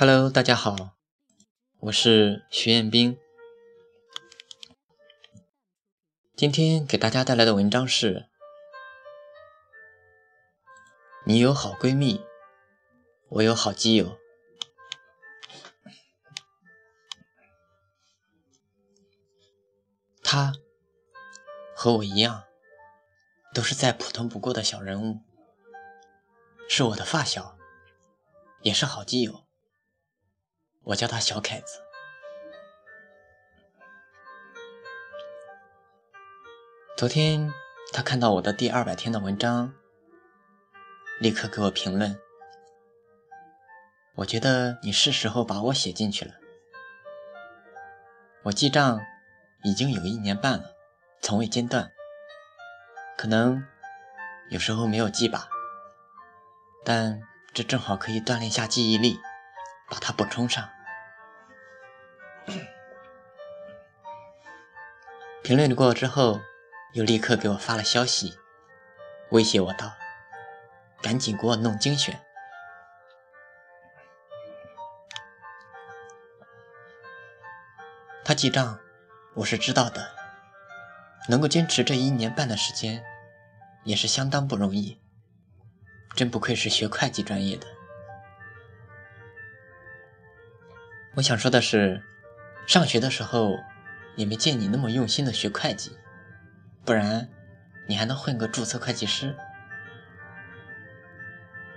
Hello，大家好，我是徐彦斌。今天给大家带来的文章是：你有好闺蜜，我有好基友。他和我一样，都是再普通不过的小人物，是我的发小，也是好基友。我叫他小凯子。昨天他看到我的第二百天的文章，立刻给我评论。我觉得你是时候把我写进去了。我记账已经有一年半了，从未间断。可能有时候没有记吧，但这正好可以锻炼下记忆力，把它补充上。评论过之后，又立刻给我发了消息，威胁我道：“赶紧给我弄精选。”他记账，我是知道的。能够坚持这一年半的时间，也是相当不容易。真不愧是学会计专业的。我想说的是，上学的时候。也没见你那么用心的学会计，不然你还能混个注册会计师。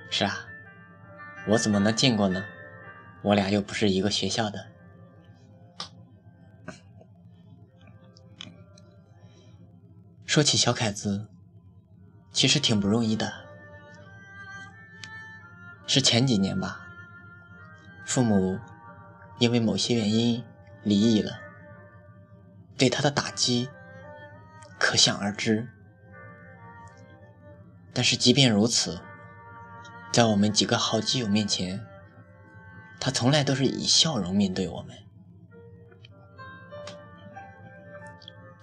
是啊，我怎么能见过呢？我俩又不是一个学校的。说起小凯子，其实挺不容易的。是前几年吧，父母因为某些原因离异了。对他的打击可想而知，但是即便如此，在我们几个好基友面前，他从来都是以笑容面对我们。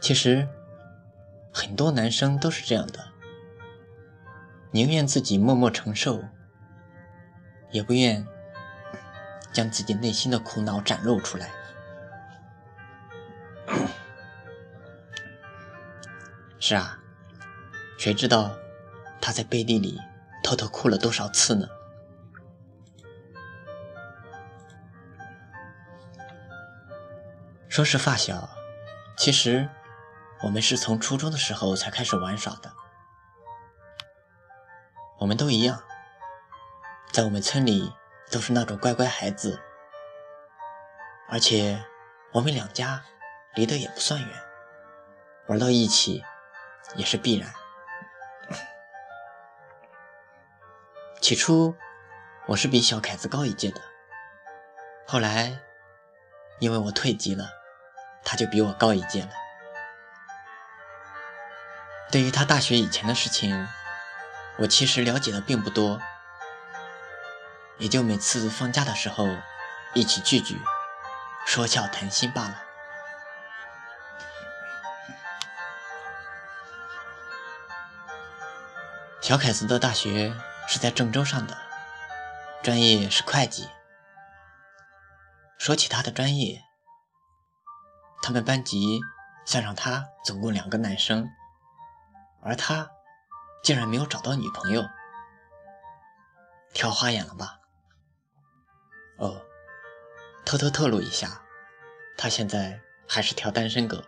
其实，很多男生都是这样的，宁愿自己默默承受，也不愿将自己内心的苦恼展露出来。是啊，谁知道他在背地里偷偷哭了多少次呢？说是发小，其实我们是从初中的时候才开始玩耍的。我们都一样，在我们村里都是那种乖乖孩子，而且我们两家离得也不算远，玩到一起。也是必然。起初我是比小凯子高一届的，后来因为我退级了，他就比我高一届了。对于他大学以前的事情，我其实了解的并不多，也就每次放假的时候一起聚聚，说笑谈心罢了。小凯子的大学是在郑州上的，专业是会计。说起他的专业，他们班级算上他总共两个男生，而他竟然没有找到女朋友，挑花眼了吧？哦，偷偷透露一下，他现在还是条单身狗。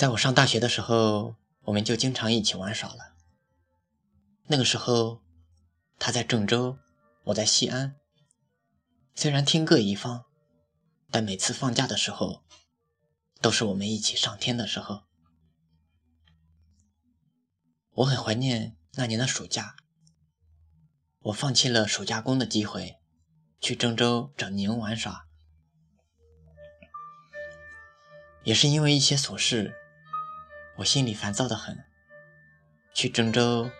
在我上大学的时候，我们就经常一起玩耍了。那个时候，他在郑州，我在西安。虽然天各一方，但每次放假的时候，都是我们一起上天的时候。我很怀念那年的暑假。我放弃了暑假工的机会，去郑州找宁玩耍，也是因为一些琐事。我心里烦躁的很，去郑州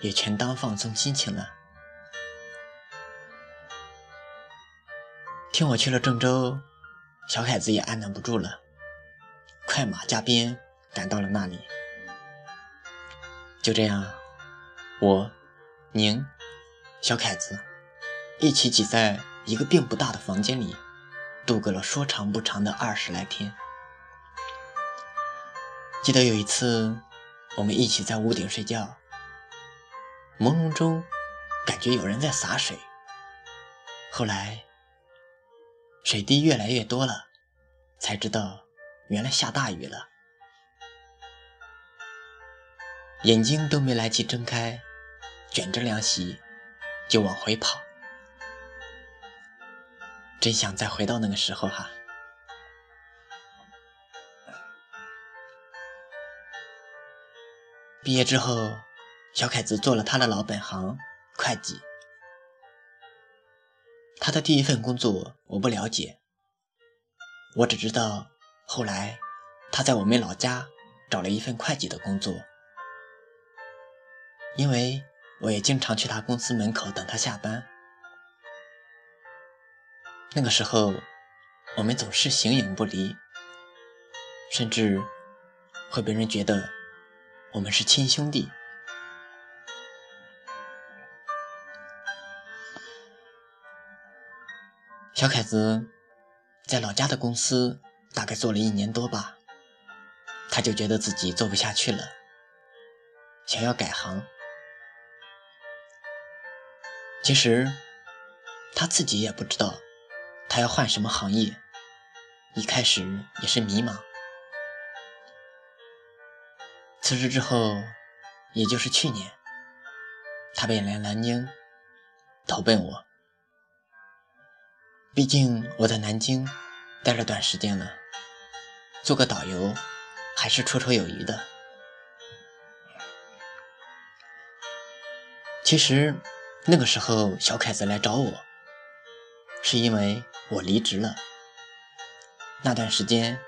也全当放松心情了。听我去了郑州，小凯子也按捺不住了，快马加鞭赶到了那里。就这样，我宁、小凯子一起挤在一个并不大的房间里，度过了说长不长的二十来天。记得有一次，我们一起在屋顶睡觉，朦胧中感觉有人在洒水。后来水滴越来越多了，才知道原来下大雨了。眼睛都没来及睁开，卷着凉席就往回跑。真想再回到那个时候哈！毕业之后，小凯子做了他的老本行——会计。他的第一份工作我不了解，我只知道后来他在我们老家找了一份会计的工作。因为我也经常去他公司门口等他下班，那个时候我们总是形影不离，甚至会被人觉得我们是亲兄弟。小凯子在老家的公司大概做了一年多吧，他就觉得自己做不下去了，想要改行。其实他自己也不知道他要换什么行业，一开始也是迷茫。辞职之后，也就是去年，他便来南京投奔我。毕竟我在南京待了段时间了，做个导游还是绰绰有余的。其实。那个时候，小凯子来找我，是因为我离职了。那段时间，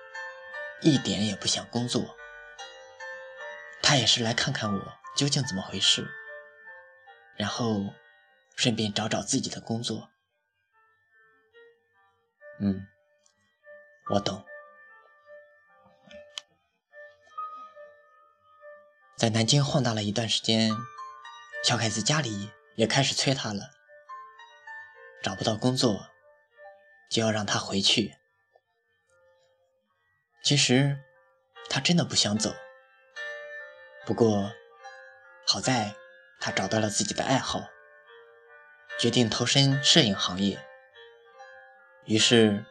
一点也不想工作。他也是来看看我究竟怎么回事，然后顺便找找自己的工作。嗯，我懂。在南京晃荡了一段时间，小凯子家里。也开始催他了，找不到工作，就要让他回去。其实他真的不想走，不过好在他找到了自己的爱好，决定投身摄影行业。于是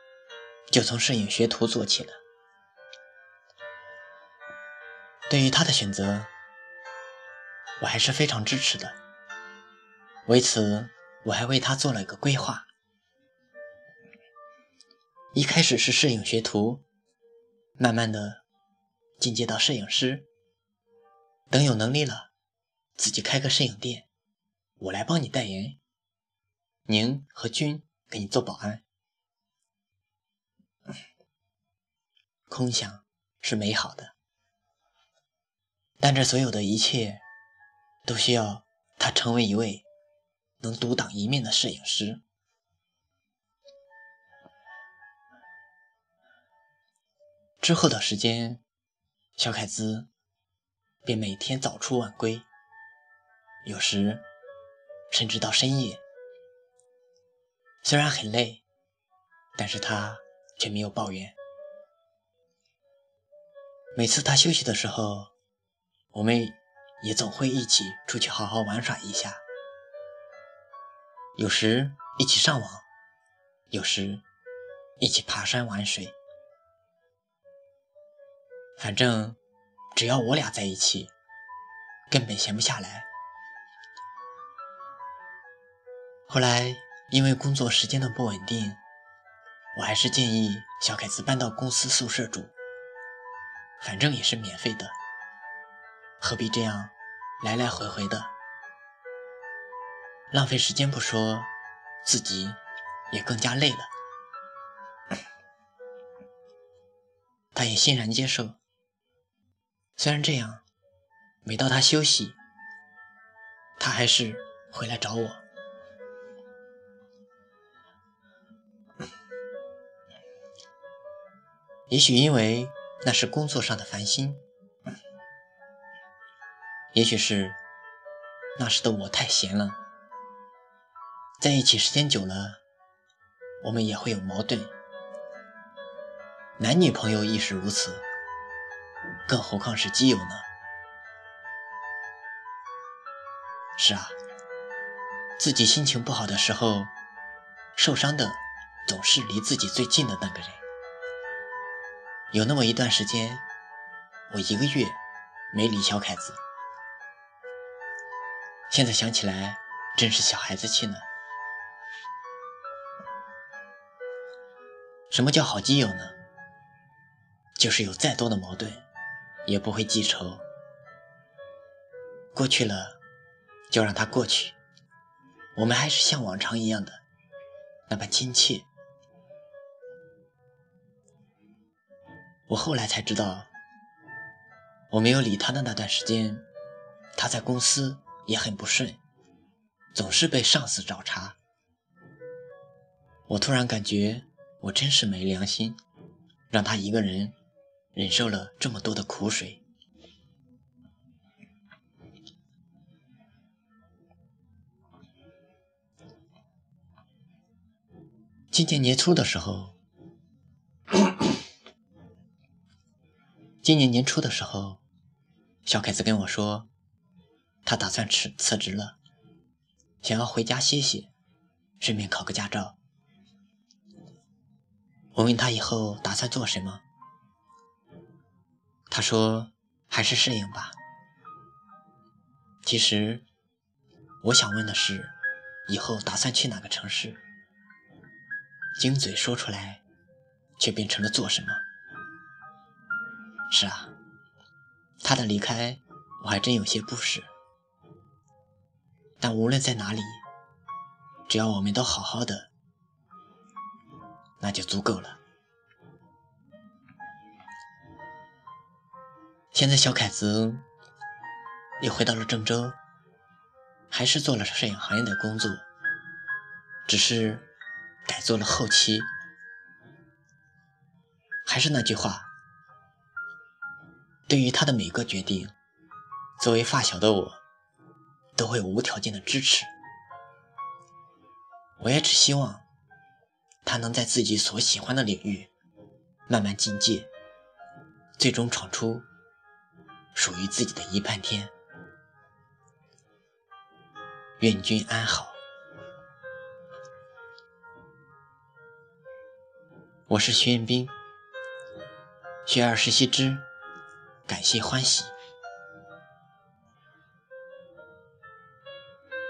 就从摄影学徒做起了。对于他的选择，我还是非常支持的。为此，我还为他做了一个规划。一开始是摄影学徒，慢慢的进阶到摄影师。等有能力了，自己开个摄影店，我来帮你代言。宁和君给你做保安。空想是美好的，但这所有的一切，都需要他成为一位。能独当一面的摄影师。之后的时间，小凯子便每天早出晚归，有时甚至到深夜。虽然很累，但是他却没有抱怨。每次他休息的时候，我们也总会一起出去好好玩耍一下。有时一起上网，有时一起爬山玩水，反正只要我俩在一起，根本闲不下来。后来因为工作时间的不稳定，我还是建议小凯子搬到公司宿舍住，反正也是免费的，何必这样来来回回的。浪费时间不说，自己也更加累了。他也欣然接受。虽然这样，每到他休息，他还是回来找我。也许因为那是工作上的烦心，也许是那时的我太闲了，在一起时间久了，我们也会有矛盾。男女朋友亦是如此，更何况是基友呢？是啊，自己心情不好的时候，受伤的总是离自己最近的那个人。有那么一段时间，我一个月没理小凯子。现在想起来，真是小孩子气呢。什么叫好基友呢？就是有再多的矛盾，也不会记仇。过去了，就让它过去。我们还是像往常一样的那般亲切。我后来才知道，我没有理他的那段时间，他在公司也很不顺，总是被上司找茬。我突然感觉，我真是没良心，让他一个人忍受了这么多的苦水。今年年初的时候。今年年初的时候，小凯子跟我说，他打算辞辞职了，想要回家歇歇，顺便考个驾照。我问他以后打算做什么，他说还是适应吧。其实我想问的是，以后打算去哪个城市？金嘴说出来，却变成了做什么？是啊，他的离开我还真有些不舍。但无论在哪里，只要我们都好好的，那就足够了。现在小凯子也回到了郑州，还是做了摄影行业的工作，只是改做了后期。还是那句话。对于他的每个决定，作为发小的我，都会无条件的支持。我也只希望他能在自己所喜欢的领域慢慢进阶，最终闯出属于自己的一片天。愿君安好。我是徐彦斌，学而时习之。感谢欢喜。